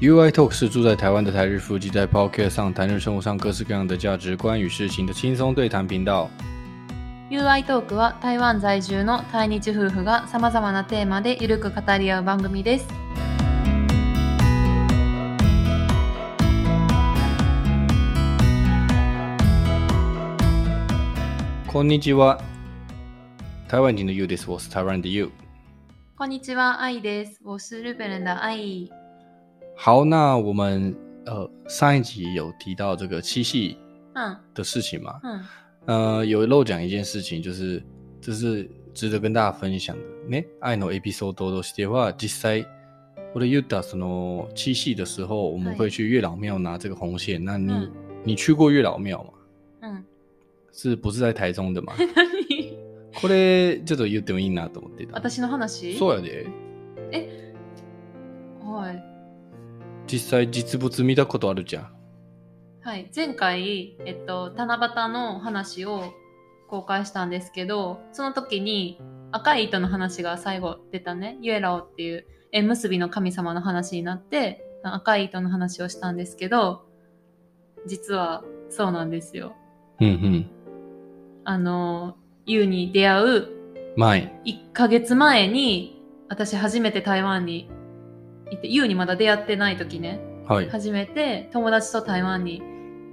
UI Talk 是住在台湾的台日夫妻在 Podcast 上谈论生活上各式各样的价值观与事情的轻松对谈频道。UI トークは台湾在住の対日夫婦がさまざまなテーマでゆるく語り合う番組です。こんにちは，台湾人的 You です。我是台湾的 You。こんにちは、愛です。我是日本人的愛。好，那我们呃上一集有提到这个七夕うん、的事情嘛？うん、呃，有漏讲一件事情，就是这是值得跟大家分享的。ね、愛のエピソードとしては、実際我的言ったその七夕的时候，我们はい会去月老庙拿这个红线。那你、うん你去过月老庙吗？うん。是不是在台中的嘛？何これちょっと言ってもいいなと思ってた。私の話そうやで。はい。 実際実物見たことあるじゃん。はい。前回、えっと、七夕の話を公開したんですけど、その時に赤い糸の話が最後出たね。ユエラオっていう縁結びの神様の話になって、赤い糸の話をしたんですけど、実はそうなんですよ。うんうん。あの、ユウに出会う前。1ヶ月前に、私初めて台湾に行って、ユウにまだ出会ってない時ね。はい。初めて友達と台湾に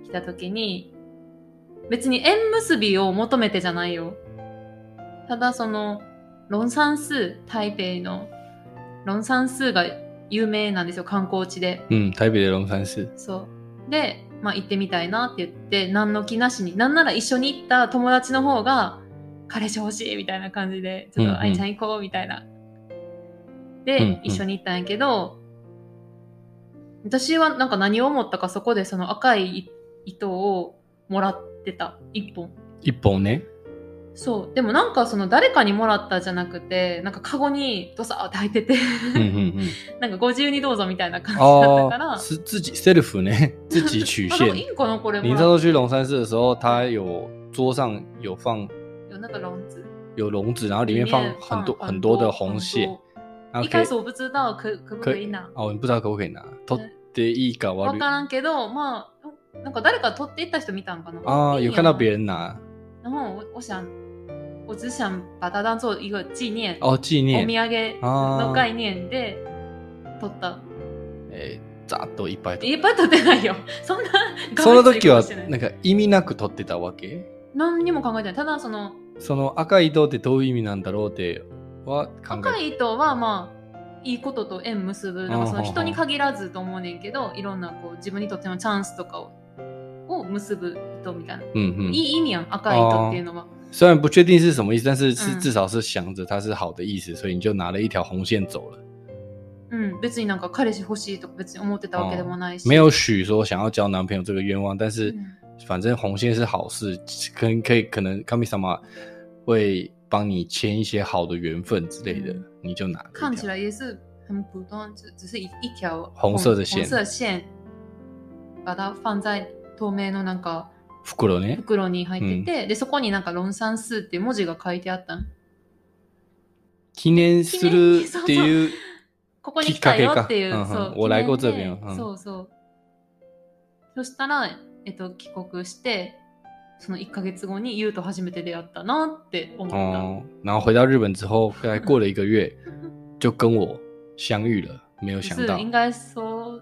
来た時に、別に縁結びを求めてじゃないよ。ただその、ロンサンスー、台北のロンサンスーが有名なんですよ、観光地で。うん、台北で龍山寺。そう。で、まあ行ってみたいなって言って、何の気なしに、なんなら一緒に行った友達の方が、彼氏欲しいみたいな感じで、ちょっと愛ちゃん行こうみたいな。で、うんうん一緒に行ったんやけど、私はなんか何を思ったかそこでその赤い糸をもらってた。一本。一本ね。そう。でもなんかその誰かにもらったじゃなくて、なんかカゴにドサーって入ってて、うんうんうん。なんかご自由にどうぞみたいな感じだったから、自己 self 呢，自己取あなんか线い。いんかなこれも你那时候去龙山寺的时候，它有桌上有放有那个笼子。有笼子，然后里面放很多很多的红线，然后可以一开始我不知道可可不可以拿，哦，你不知道可不可以拿？取っていいかわ悪い。からんけど、まあ、なんか誰か取っていった人見たんかな。啊，有看到别人。人拿然后我我想，我只想把它当做一个纪念、哦，纪お念土産の概念で取った。えーざっといっぱい取っいっぱい取ってないよ。そんな、その時はなんか意味なく取ってたわけ？何にも考えてない。ただその、その赤い糸ってどういう意味なんだろうっては考え赤い糸はまあ、いいことと縁結ぶ。なんかその人に限らずと思うねんけど、いろんなこう自分にとってのチャンスとかをを結ぶ糸みたいな。嗯嗯，いい意味やん、赤い糸っていうのは。虽然不确定是什么意思，但是是嗯至少是想着它是好的意思，所以你就拿了一条红线走了。うん、別になんか彼氏欲しいとか別に思ってたわけでもないし。没有许说想要交男朋友这个愿望，但是うん反正红线是好事，可能可以可能 kami sama 会帮你牵一些好的缘分之类的，嗯你就拿了看。起来也是很普通，只只是一一条红色的线红色线，把它放在透明のなんか袋ね。袋に入ってて、でそこになんかロンサンスーって文字が書いてあったん。記念するっていうここに来たよきっかけかっていう、うんうんそう。我来过这边うんそうそう。そしたら、えっと、帰国して、その1ヶ月後にユウと初めて出会ったなって思った。哦，然后回到日本之后，大概过了一个月，就跟我相遇了。没有就想到是应该说，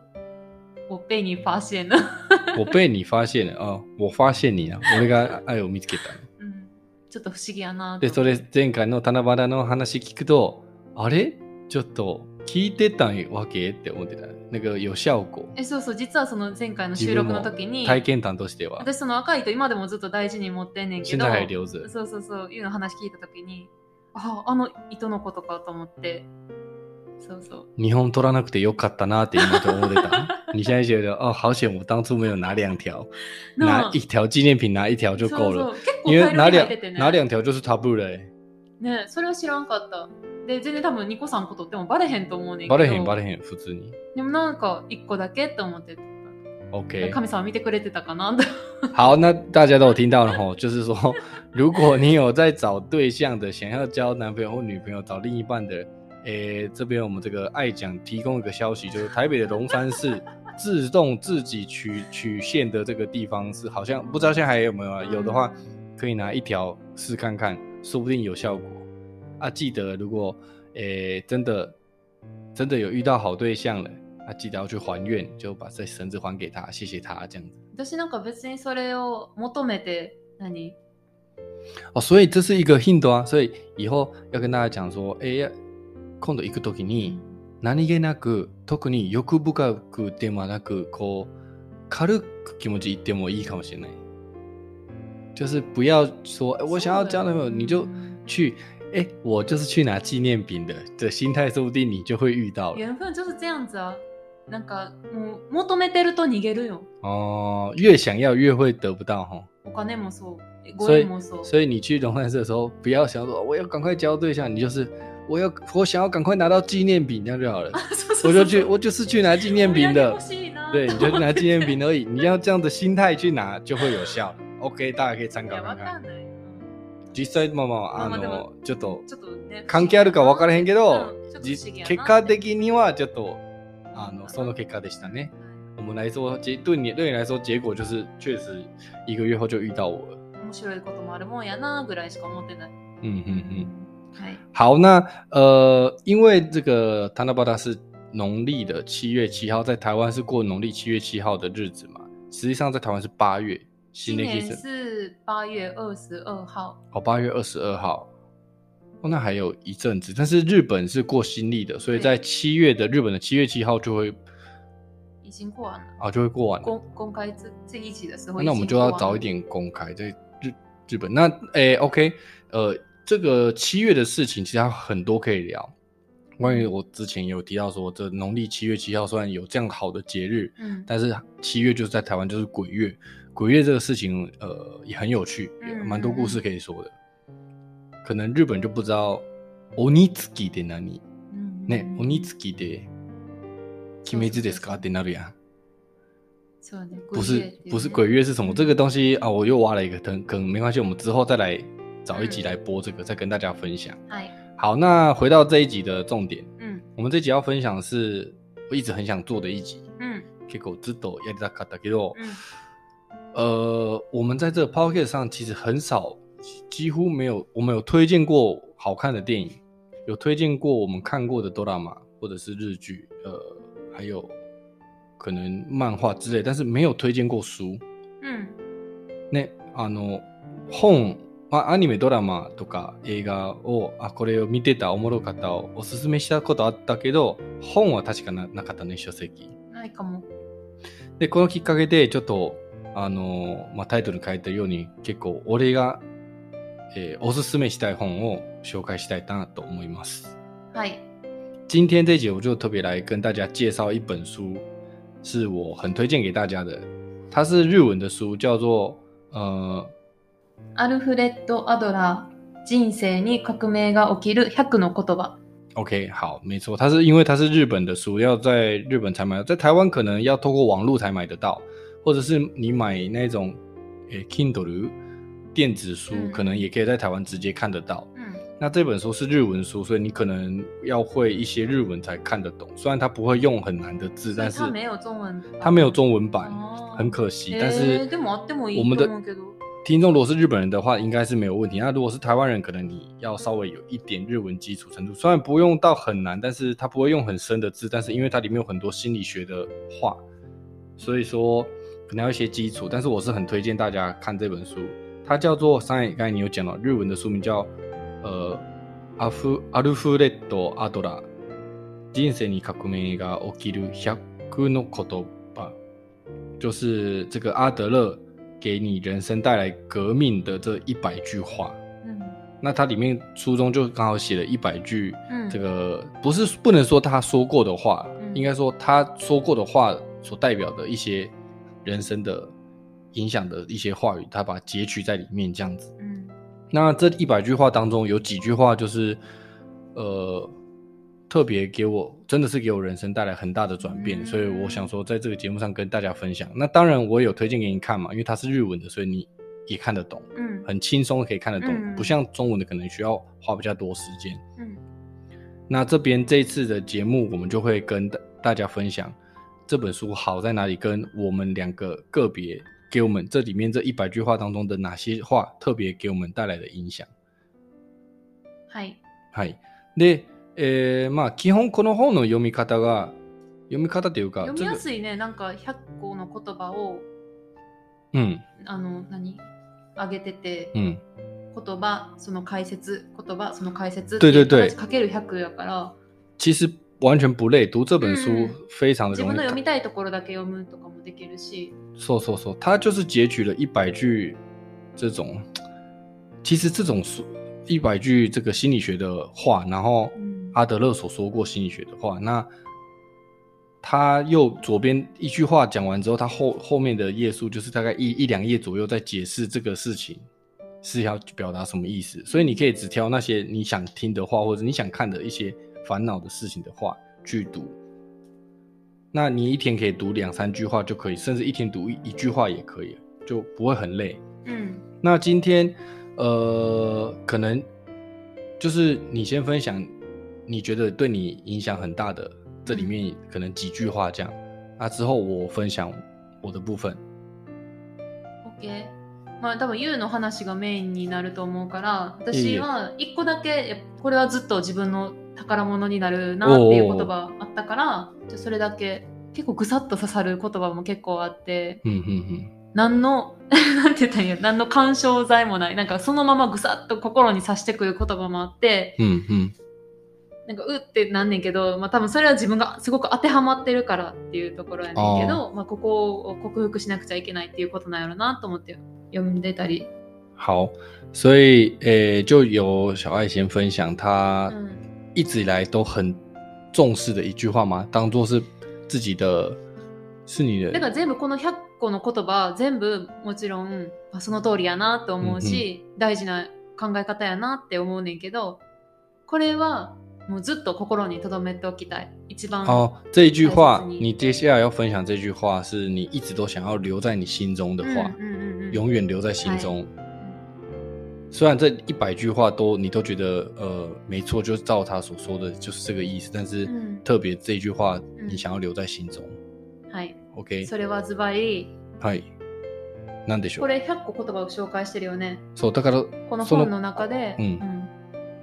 我被你发现了。我被你发现了哦，我发现你了。俺が愛を見つけた。うんちょっと不思議やなとで、それ前回の七夕の話聞くと、あれ？ちょっと聞いてたわけって思ってた。那个有效果。えそうそう実はその前回の収録の時に体験談としては。私その赤い糸今でもずっと大事に持ってんねんけ現ど。そうそうそういうの話聞いた時にああの糸のことかと思ってそうそう日本取らなくてよかったなって今就思ってた。你现在觉得哦，好险，我当初没有拿两条，拿一条纪念品拿一条就够了。因为拿两拿两条就是タブー嘞。ねそれは知らんかったで全然多分2個3個取ってもバレへんと思うねんけどバレへんバレへん普通に。でもなんか1個だけって思ってた OK，神様見てくれてたかなと好，那大家都有听到了吼，就是说，如果你有在找对象的，想要交男朋友或女朋友、找另一半的， 诶，这边我们这个爱讲提供一个消息，就是台北的龙山寺自动自己取取线的这个地方是好像不知道现在还有没有啊？有的话可以拿一条试看看，说不定有效果 啊。记得如果诶真的真的有遇到好对象了，啊记得要去还愿，就把这绳子还给他，谢谢他这样子。私なんか別にそれを求めて何哦，所以这是一个 hint 啊，所以以后要跟大家讲说，哎呀，今度行くときに何気なく特に欲深くではなく、こう軽く気持ち言ってもいいかもしれない。就是不要说，哎，我想要交男朋友，你就去，哎，我就是去拿纪念品的的心态，说不定你就会遇到了。缘分就是这样子啊。なんかもう求めてると逃げるよ。哦，越想要越会得不到哈。お金もそう、ご所以縁もそう。所以你去龙山寺的时候，不要想说我要赶快交对象，你就是我要我想要赶快拿到纪念品，这样就好了。そうそうそう我就去，我就是去拿纪念品的お土産欲。しいな对，你就去拿纪念品而已。你要这样的心态去拿，就会有效了。OK，大家可以参いや、考看看わか。んない。うん 実際まあまああのもちょっと。関係あるか分からへんけど結果的にはちょっとあのその結果でしたね。我们来说，结对你对你来说，结果就是确实一个月后就遇到我了。面白いこともあるもんやなぐらいしか思ってない。嗯嗯嗯。はい。好，那呃，因为这个塔纳巴达是农历的七月七号，在台湾是过农历七月七号的日子嘛，实际上在台湾是八月，新今年是八月二十二号。哦，八月二十二号，哦，那还有一阵子，但是日本是过新历的，所以在七月的日本的七月七号就会已经过完了。啊就会过完了，公公开这这一集的时候，那我们就要早一。点公开在日日本。那诶，OK，呃，这个七月的事情其实还有很多可以聊。关于我之前有提到说，这农历七月七号虽然有这样好的节日，嗯，但是七月就是在台湾就是鬼月，鬼月这个事情，呃，也很有趣，嗯也蛮多故事可以说的。可能日本就不知道鬼月で何嗯ね、鬼月で決めずですかってなるやん。そうね。不是鬼月っていうね不是鬼月是什么？这个东西啊，我又挖了一个坑，坑没关系，我们之后再来找一集来播这个，再跟大家分享。はい。好，那回到这一集的重点，うん我们这一集要分享的是我一直很想做的一集。うん結構ずっとやりたかったけど，うん 呃，我们在这个 podcast 上其实很少，几乎没有，我们有推荐过好看的电影，有推荐过我们看过的哆啦 A 或者是日剧，呃，还有可能漫画之类，但是没有推荐过书。うんね、あの本あアニメドラマとか映画をあこれを見てたおもろかったをおすすめしたことあったけど本は確かななかったね書籍ないかも。でこのきっかけでちょっとあの、まあ、タイトルに書いたように結構俺が、えーおすすめしたい本を紹介したいなと思いますはい。今天这一集我就特别来跟大家介绍一本书，是我很推荐给大家的。它是日文的书，叫做呃アルフレッド・アドラー、人生に革命が起きる100の言葉。OK，好，没错，它是因为它是日本的书，要在日本才买到，在台湾可能要透过网络才买得到，或者是你买那种诶 Kindle 电子书，嗯可能也可以在台湾直接看得到。うん。那这本书是日文书，所以你可能要会一些日文才看得懂。虽然它不会用很难的字，但是它没有中文版。它没有中文版，哦很可惜。えー但是でもあってもいい我们的と思うけど。听众如果是日本人的话，应该是没有问题。那如果是台湾人，可能你要稍微有一点日文基础程度，虽然不用到很难，但是它不会用很深的字，但是因为它里面有很多心理学的话，所以说 可能要一些基础。但是我是很推荐大家看这本书，它叫做上一刚才你有讲到日文的书名叫呃阿夫阿ルフレッドアドラ人生に革命が起きる100の言葉，就是这个阿德勒给你人生带来革命的这一百句话。うん。那它里面书中就刚好写了一百句，嗯这个不是不能说他说过的话，嗯应该说他说过的话所代表的一些 人生的影响的一些话语，他把它截取在里面这样子。うん。那这一百句话当中有几句话就是，呃，特别给我真的是给我人生带来很大的转变，嗯所以我想说在这个节目上跟大家分享。那当然我有推荐给你看嘛，因为它是日文的，所以你也看得懂，うん。很轻松可以看得懂，嗯不像中文的可能需要花比较多时间。うん。 那这边这一次的节目，我们就会跟大大家分享 这本书好在哪里，跟我们两个个别给我们这里面这一百句话当中的哪些话特别给我们带来的影响？はい。はい。で、えーまあ基本この本の読み方が読み方というか、読みやすいね、なんか100個の言葉を、嗯あの、何？あげてて、嗯，言葉、その解説、言葉、その解説对对对形かける100やから、其实完全不累，读这本书嗯非常的容易自分の。読みたいところだけ読むとかもできるし、说说说，他就是截取了一百句这种，其实这种书一百句这个心理学的话，然后うん阿德勒所说过心理学的话，那他又左边一句话讲完之后，他后后面的页数就是大概一一两页左右在解释这个事情是要表达什么意思，所以你可以只挑那些你想听的话，或者你想看的一些 烦恼的事情的话去读。那你一天可以读两三句话就可以，甚至一天读一一句话也可以，就不会很累。うん。那今天，呃，可能就是你先分享你觉得对你影响很大的这里面可能几句话这样，那之后我分享我的部分。 OK。まあ多分 YOU の話がメインになると思うから、私は一個だけ、やっぱこれはずっと自分の 宝物になるなっていう言葉あったから、じゃあそれだけ結構ぐさっと刺さる言葉も結構あって、嗯嗯嗯，何の、なんて言ったんや、何の干渉剤もない。なんかそのままぐさっと心に刺してくる言葉もあって、嗯嗯なんかうってなんねんけど、まあ多分それは自分がすごく当てはまってるからっていうところやねんけど、まあここを克服しなくちゃいけないっていうことなんやろなと思って読んでたり。好，所以诶，就由小爱先分享他うん。一直以来都很重视的一句话吗？当做是自己的，是你的だから全部この100個の言葉全部もちろんあその通りやなと思うし、大事な考え方やなって思うねんけどこれはもうずっと心に留めておきたい一番哦，这一句话大切，に你接下来要分享这句话，是你一直都想要留在你心中的うん话，うんうんうん永远留在心中。 虽然这一百句话都你都觉得呃没错，就是照他所说的就是这个意思，但是嗯。特别这一句话嗯你想要留在心中。はい、OK，それはズバリ。はい。なんでしょう？これ100個言葉を紹介してるよね。そうだからこの本の中で、うん。うん。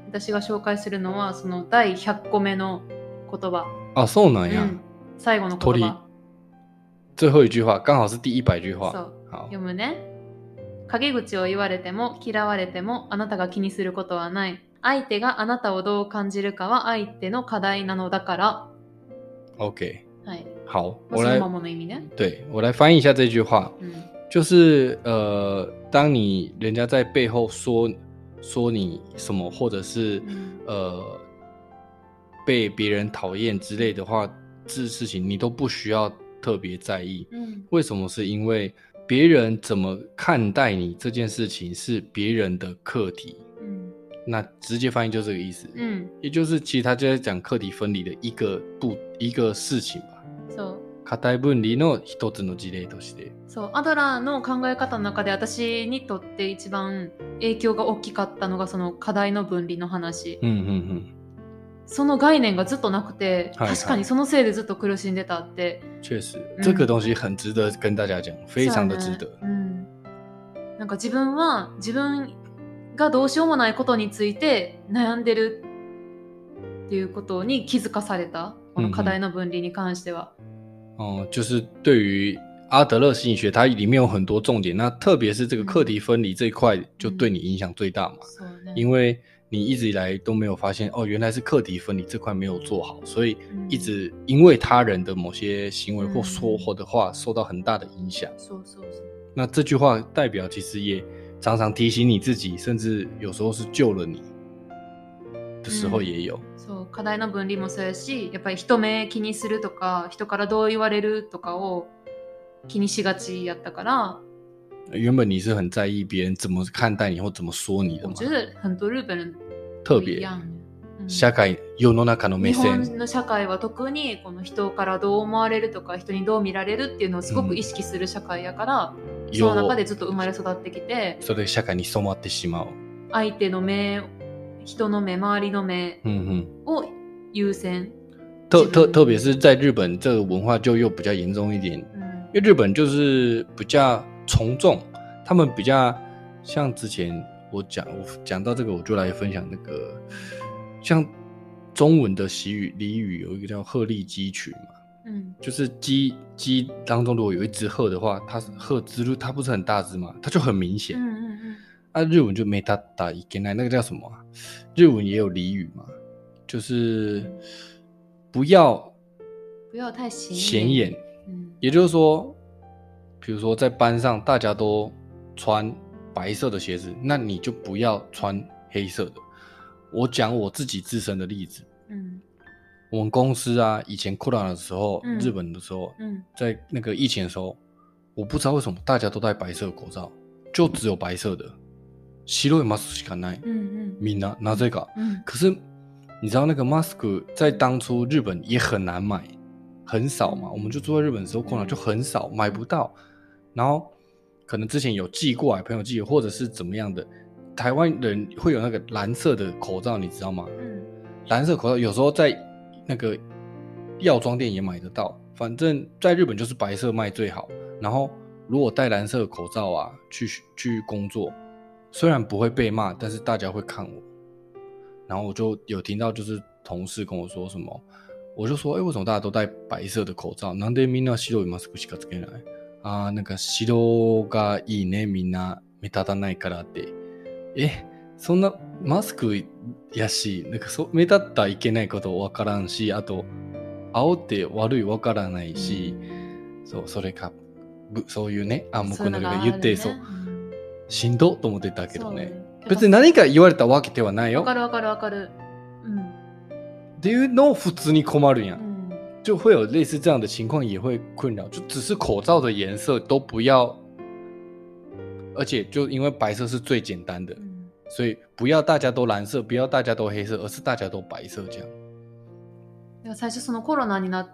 私が紹介するのはその第100個目の言葉、あそうなんや。うん。最後の言葉。最后一句话刚好是第一百句话。そう。好，読むね陰口を言われても嫌われてもあなたが気にすることはない。相手があなたをどう感じるかは相手の課題なのだから、OK，はい、好，まあ我来そのままの意味ね、对我来翻译一下这句话。うん。就是呃，当你人家在背后说说你什么，或者是うん。呃被别人讨厌之类的话，这事情你都不需要特别在意。うん为什么？是因为别人怎么看待你这件事情是别人的课题。うん那直接翻译就这个意思，うん也就是其实他就在讲课题分离的一个不一个事情吧。そう。課題分離の一つの事例として。そう。アドラーの考え方の中で私にとって一番影響が大きかったのがその課題の分離の話。嗯嗯嗯，その概念がずっとなくてはいはい。確かにそのせいでずっと苦しんでたって。确实，嗯这个东西很值得跟大家讲，非常的值得。ねうん、なんか自分は自分がどうしようもないことについて悩んでるっていうことに気づかされた。この課題の分離に関しては。哦、就是对于阿德勒心理学，它里面有很多重点，那特别是这个课题分离这一块，就对你影响最大嘛。そうね。因为你一直以来都没有发现，哦，原来是课题分离这块没有做好，所以うん一直因为他人的某些行为或嗯说或的话受到很大的影响。そうそうそう那这句话代表其实也常常提醒你自己，甚至有时候是救了你的时候也有。そう課題の分離もそうやしやっぱり人目気にするとか人からどう言われるとかを気にしがちやったから 原本你是很在意别人怎么看待你或怎么说你的嘛，我觉得很多日本人特别不一样うん社会世の中の目日線。本の社会は特にこの人からどう思われるとか人にどう見られるっていうのをすごく意識する社会やから、その中でずっと生まれ育ってきてそれで社会に染まってしまう。相手の目人の目周りの目。を優先。特特特别是在日本，这个文化就又比较严重一点，うん因为日本就是比较从众，他们比较像之前我讲我讲到这个，我就来分享那个像中文的习语俚语有一个叫鹤立鸡群嘛，うん就是鸡鸡当中如果有一只鹤的话，它是鹤之路，它不是很大只嘛，它就很明显。うんうんうん啊，日文就没打打一根来，那个叫什么啊？日文也有俚语嘛，就是不要不要太显显眼。うん也就是说， 比如说在班上大家都穿白色的鞋子，那你就不要穿黑色的。我讲我自己自身的例子，うん我们公司啊，以前 corona 的时候，嗯日本的时候，うん在那个疫情的时候，我不知道为什么大家都戴白色的口罩，就只有白色的。白いマスクしかない。うんうんみんななぜか。うん可是你知道那个 mask 在当初日本也很难买，很少嘛。我们就住在日本的时候，空了就很少，买不到。 然后可能之前有寄过来，朋友寄的，或者是怎么样的。台湾人会有那个蓝色的口罩，你知道吗？うん蓝色口罩有时候在那个药妆店也买得到，反正在日本就是白色卖最好。然后如果戴蓝色的口罩啊，去去工作，虽然不会被骂，但是大家会看我。然后我就有听到，就是同事跟我说什么，我就说，哎，为什么大家都戴白色的口罩？なんでみんな白いマスクしかつけない？ あーなんか白がいいね、みんな目立たないからって。え、そんなマスクやし、なんかそ目立ったらいけないことわからんし、あと、青って悪いわからないし、そう、それか、ぶそういうね、暗黙のが言って、そう、しんどと思ってたけどね。別に何か言われたわけではないよ。わかるわかるわかる。うんっていうのを普通に困るや。うんん就会有类似这样的情况，也会困扰。就只是口罩的颜色都不要，而且就因为白色是最简单的う，ん所以不要大家都蓝色，不要大家都黑色，而是大家都白色这样。いや最初そのコロナにな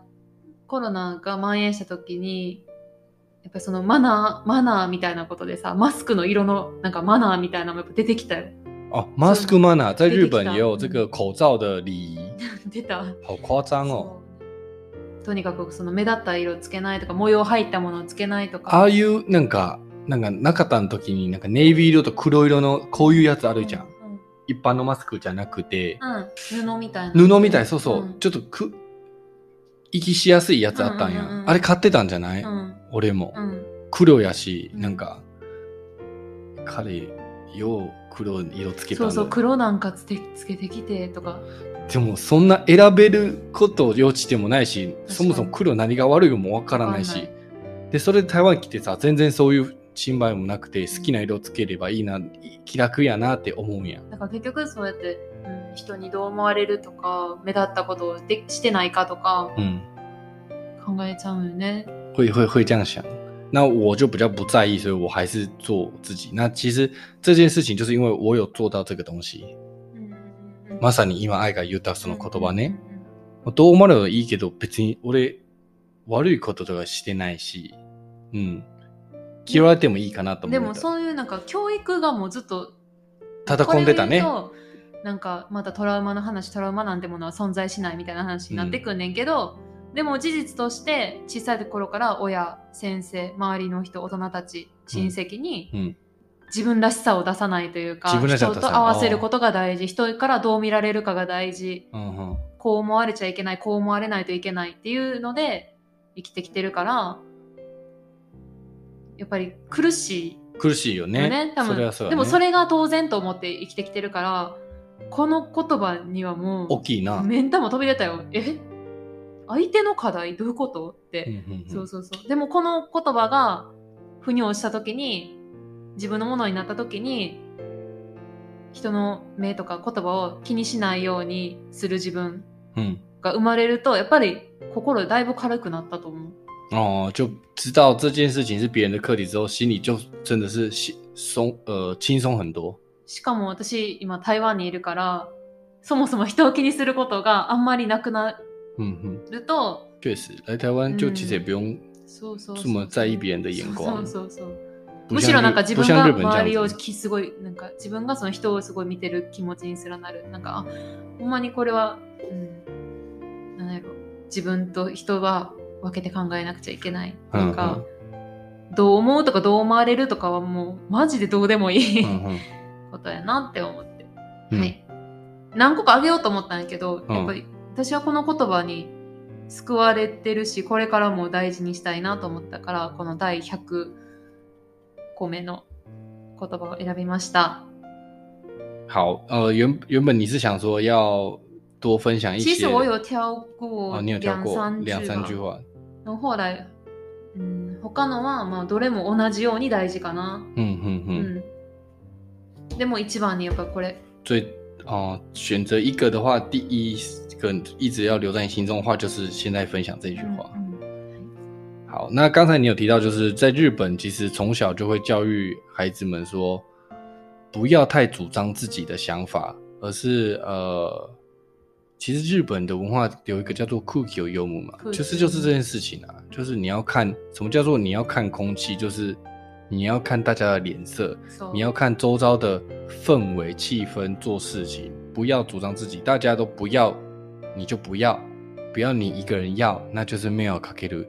コロナが蔓延した時にやっぱりそのマナーマナーみたいなことでさマスクの色のなんかマナーみたいなのもやっぱ出てきたよ哦，mask mana 在日本出てきた也有这个口罩的礼仪，出た好夸张哦。 とにかくその目立った色つけないとか模様入ったものをつけないとか。ああいうなんかなんか中田の時になんかネイビー色と黒色のこういうやつあるじゃん。うんうん。一般のマスクじゃなくて、うん、布みたいな。布みたい、そうそう、うん。ちょっとく、息しやすいやつあったんや。うんうんうんうん。あれ買ってたんじゃない、うん。俺も。うん。黒やし、うんなんか、彼、よう黒色つけたそうそう黒なんかつけつけてきてとかでもそんな選べること余地でもないし、にそもそも黒何が悪いかもわからないし。で、それで台湾来てさ、全然そういう心配もなくて、好きな色つければいいな、気楽やなって思うんや。だから結局そうやって、うん、人にどう思われるとか目立ったことをでしてないかとかうん。考えちゃうよね。会会会这样想。那我就比较不在意，所以我还是做我自己。那其实这件事情就是因为我有做到这个东西。うんまさに今愛が言ったその言葉ね。うんどう思われればいいけど、別に俺、悪いこととかしてないし、うん。嫌われてもいいかなとうんでも。そういうなんか教育がもうずっと叩んでたね。なんかまたトラウマの話トラウマなんてものは存在しないみたいな話になってくんねんけど、でも事実として小さい頃から親先生周りの人大人たち親戚に、うん自分らしさを出さないというか人と合わせることが大事人からどう見られるかが大事うんうん。こう思われちゃいけないこう思われないといけないっていうので生きてきてるからやっぱり苦しい苦しいよよね。ね多分ね。でもそれが当然と思って生きてきてるからこの言葉にはも大きいうな。目ん玉飛び出たよえ？相手の課題どういうこと？って、そうそうそう。でもこの言葉が腑に落ちた時に自分のものになった時に人の目とか言葉を気にしないようにする自分嗯，が生まれるとやっぱり心だいぶ軽くなったと思う。哦，就知道这件事情是别人的课题之后，心里就真的是轻松呃轻松很多。しかも私今台湾にいるからそもそも人を気にすることがあんまりなくな嗯哼，ると确实，来台湾就嗯其实也不用そうそうそう这么在意别人的眼光。そう。そうそう不むしろなんか自分が周りを。きすごいなんか自分がその人。をすごい見てる気持ちにすらなるなんかあほんまにこれは、うん、なんやろ自分と人。は分けて考えなくちゃいけないとか、どう思うとかどう思われるとかはもうマジでどうでもいい、うんうんことやなって思って、うんはい何個かあげようと思ったんやけど、うんやっぱり私はこの言葉に救われてるしこれからも大事にしたいなと思ったからこの第100個目の言葉を選びました。好，呃，原原本你是想说要多分享一些，其实我有挑过两三两三句话，後来、うん、他のはまあどれも同じように大事かな、う嗯，ん、でも一番にやっぱこれ。最哦、选择一个的话，第一个一直要留在你心中的话，就是现在分享这句话。好，那刚才你有提到，就是在日本，其实从小就会教育孩子们说，不要太主张自己的想法，而是呃，其实日本的文化有一个叫做酷 Q 幽默嘛，酷就是就是这件事情啊，就是你要看什么叫做你要看空气，就是你要看大家的脸色，你要看周遭的氛围、气氛做事情，不要主张自己，大家都不要，你就不要，不要你一个人要，那就是没有卡克鲁。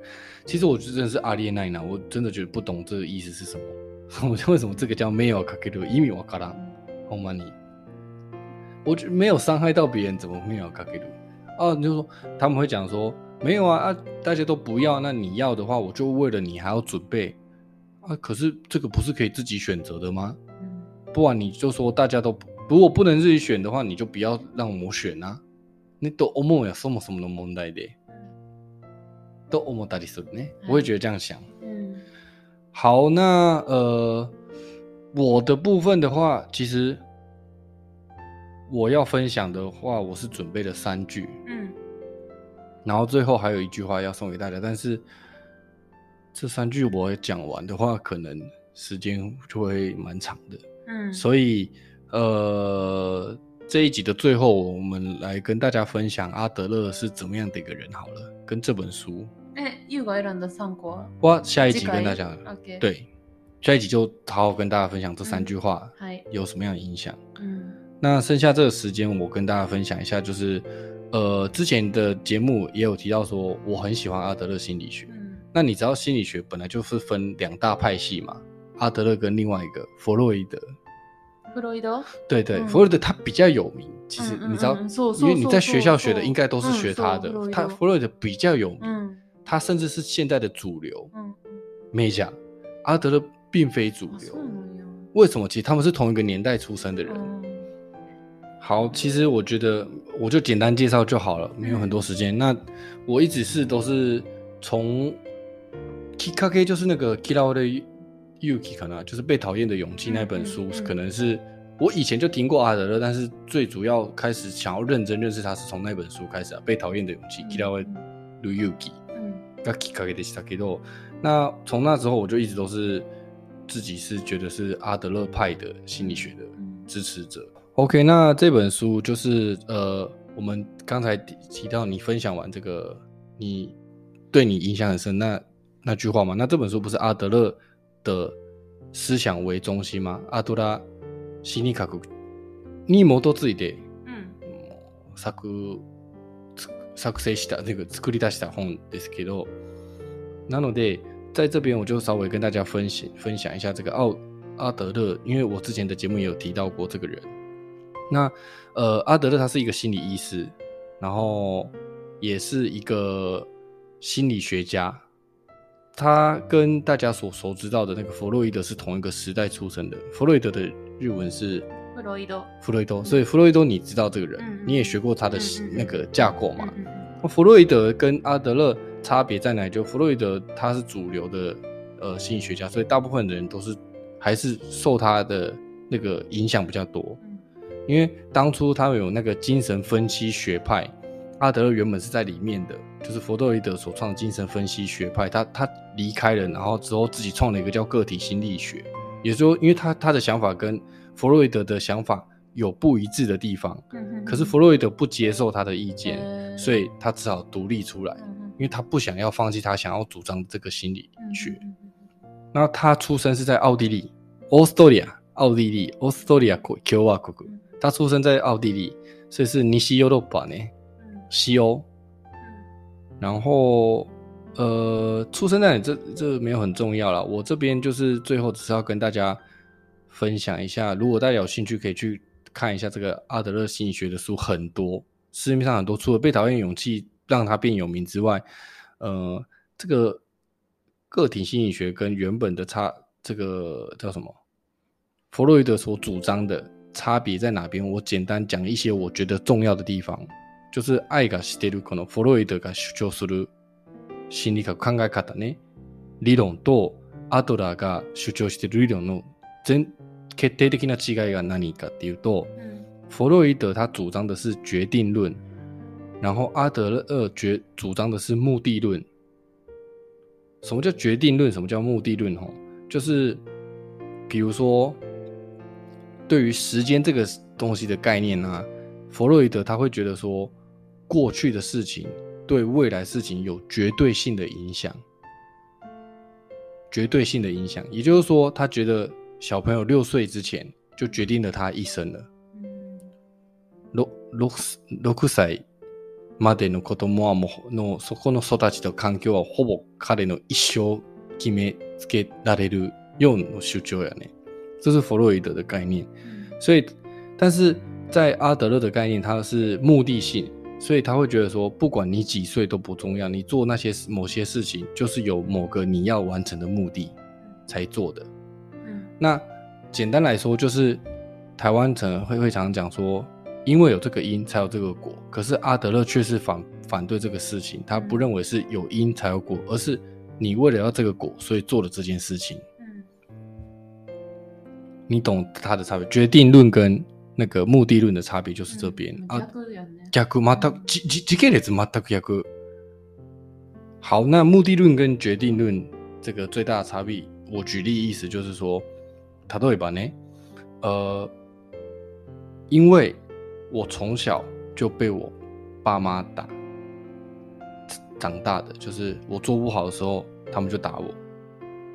其实我觉得真的是阿列奈娜，我真的觉得不懂这个意思是什么。我为什么这个叫没有卡克鲁？因为我卡拉好吗你？我觉得没有伤害到别人，怎么没有卡克鲁？哦，你就说他们会讲说没有啊啊，大家都不要，那你要的话，我就为了你还要准备啊。可是这个不是可以自己选择的吗？うん不然你就说大家都不如果不能自己选的话，你就不要让我选啊。你都思うやそもそもの問題で、都思ったりするね。我会觉得这样想。うん好，那呃，我的部分的话，其实我要分享的话，我是准备了三句，うん然后最后还有一句话要送给大家，但是 这三句我讲完的话，可能时间就会蛮长的。うん所以，呃，这一集的最后，我们来跟大家分享阿德勒是怎么样的一个人好了，跟这本书。え、ユウが選んだ3個は哇，下一集次回跟大家， OK 对，下一集就好好跟大家分享这三句话はい。有什么样的影响。うん那剩下这个时间，我跟大家分享一下，就是，呃，之前的节目也有提到说，我很喜欢阿德勒心理学。うん 那你知道心理学本来就是分两大派系嘛，阿德勒跟另外一个弗洛伊德。フロイド对对，嗯弗洛伊德他比较有名，其实嗯嗯你知道，嗯そう因为你在そうそう学校学的そう应该都是学他的嗯そう，他弗洛伊德弗洛伊德比较有名，うん他甚至是现在的主流。うん没讲，阿德勒并非主あ流そう。なんや为什么？其实他们是同一个年代出生的人。うん好，其实我觉得我就简单介绍就好了，没有很多时间。那我一直是都是从 k i k a k 就是那个 Kira 的 Yuki 可能就是被讨厌的勇气那本书，嗯嗯嗯可能是我以前就听过阿德勒，但是最主要开始想要认真认识他是从那本书开始啊，被讨厌的勇气 Kira 的 Yuki。うんがきっかけでしたけど，那从那之后我就一直都是自己是觉得是阿德勒派的心理学的うん支持者。OK，那这本书就是呃，我们刚才提提到你分享完这个，你对你影響很深那 那句话嘛，那这本书不是阿德勒的思想为中心吗？阿德拉心理学に基づいてうん作成した那个作り出した本ですけど，なので在这边我就稍微跟大家分享分享一下这个奥阿德勒，因为我之前的节目也有提到过这个人。那呃，阿德勒他是一个心理医师，然后也是一个心理学家。他跟大家所熟知道的那个弗洛伊德是同一个时代出生的。弗洛伊德的日文是フロイド弗洛伊德，所以弗洛伊德你知道这个人，嗯你也学过他的嗯嗯嗯那个架构嘛？うんうん那弗洛伊德跟阿德勒差别在哪里？就弗洛伊德他是主流的呃心理学家，所以大部分的人都是还是受他的那个影响比较多。うん因为当初他们有那个精神分析学派，阿德勒原本是在里面的， 就是弗洛伊德所创的精神分析学派，他他离开了，然后之后自己创了一个叫个体心理学，也就是说，因为他他的想法跟弗洛伊德的想法有不一致的地方，うんうん可是弗洛伊德不接受他的意见，へー所以他只好独立出来，うんうん因为他不想要放弃他想要主张这个心理学。うんうん那他出生是在奥地利 （Austria），奥地利 （Austria 共和国）。他出生在奥地利，所以是尼西欧罗巴呢，うん西欧。 然后呃，出生在哪这这没有很重要了。我这边就是最后只是要跟大家分享一下，如果大家有兴趣，可以去看一下这个阿德勒心理学的书，很多市面上很多，除了《被讨厌勇气》让他变有名之外，呃，这个个体心理学跟原本的差，这个叫什么？弗洛伊德所主张的差别在哪边？我简单讲一些我觉得重要的地方，就是愛がしてるこのフロイドが主張する心理学考え方ね、理論とアドラーが主張してる理論の全決定的な違いが何かっていうと、うん弗洛伊德他主张的是决定论，然后阿德勒决主张的是目的论。什么叫决定论？什么叫目的论？吼，就是比如说，对于时间这个东西的概念呢、弗洛伊德他会觉得说，过去的事情对未来事情有绝对性的影响，绝对性的影响。也就是说，他觉得小朋友六岁之前就决定了他一生了。うんろ六六歳までの子供はもうのそこの育ちと環境はほぼ彼の一生決めつけられるような主張やね。这是弗洛伊德的概念。うん所以，但是在阿德勒的概念，它是目的性， 所以他会觉得说，不管你几岁都不重要，你做那些某些事情，就是有某个你要完成的目的才做的。うん那简单来说，就是台湾可能会会常讲说，因为有这个因才有这个果，可是阿德勒却是反反对这个事情，他不认为是有因才有果，而是你为了要这个果，所以做了这件事情。うん你懂它的差别？决定论跟 那个目的论的差别就是这边、うん啊。逆やね。逆全くじじ時系列全く逆。好，那目的论跟决定论这个最大的差别，我举例意思就是说，例えば呢，呃，因为我从小就被我爸妈打长大的，就是我做不好的时候，他们就打我，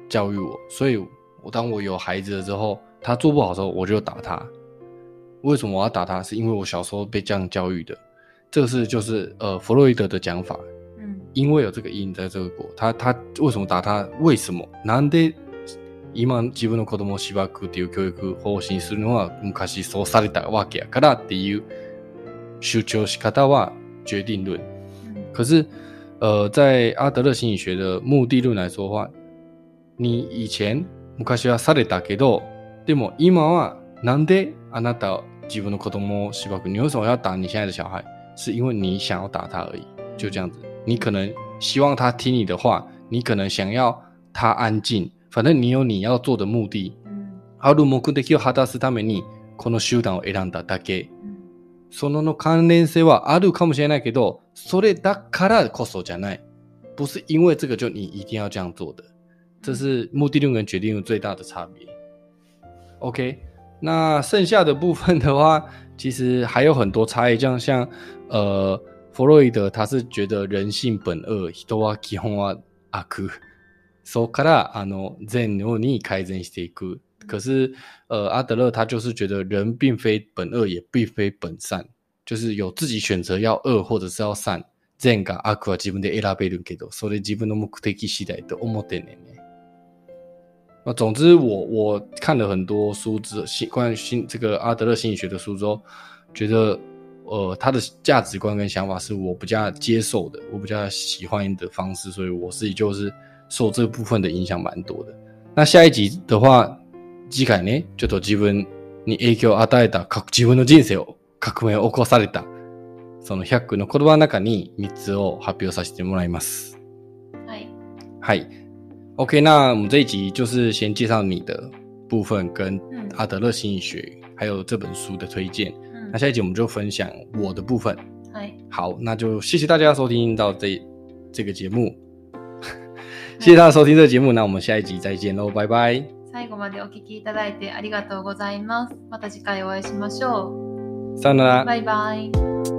教育我，所以我当我有孩子了之后，他做不好的时候，我就打他。 为什么我要打他？是因为我小时候被这样教育的。这个是就是呃弗洛伊德的讲法，うん因为有这个因在这个果，他他为什么打他？为什么？なんで今自分の子供をしばくっていう教育方針するのは昔そうされたわけやからっていう主張し方は决定論。うん可是，呃，在阿德勒心理学的目的论来说的话，你以前昔はされたけど、でも今はなんであなた自分の子供をしばく？你为什么要打你现在的小孩？是因为你想要打他而已，就这样子。你可能希望他听你的话，你可能想要他安静，反正你有你要做的目的。うんある目的を果たすためにこの集団を選んだだけ。うんそのの関連性はあるかもしれないけど、それだからこそじゃない。不是因为这个就你一定要这样做的。这是目的论跟决定论最大的差别。OK， 那剩下的部分的话，其实还有很多差异，像像呃，弗洛伊德他是觉得人性本恶，人は基本は悪。そこからあの善良に改善していく。可是呃，阿德勒他就是觉得人并非本恶，也并非本善，就是有自己选择要恶或者是要善。善が悪は自分で選べるけど、それ自分の目的次第と思ってね。那总之我，我看了很多书之心关于心这个阿德勒心理学的书之后，觉得呃他的价值观跟想法是我比较接受的，我比较喜欢的方式，所以我自己就是受这部分的影响蛮多的。那下一集的话，次回ね、ちょっと自分に影響を与えた、か自分の人生を革命を起こされた、その100句の言葉の中に3つを発表させてもらいます。はい。嗨 ，OK，那我们这一集就是先介绍你的部分，跟嗯阿德勒心理学，还有这本书的推荐。うん那下一集我们就分享我的部分。はい。好，那就谢谢大家收听到这这个节目，谢谢大家收听这个节目，那我们下一集再见喽，拜拜。最後までお聞きいただいてありがとうございます。また次回お会いしましょさよならう。。バイバイ。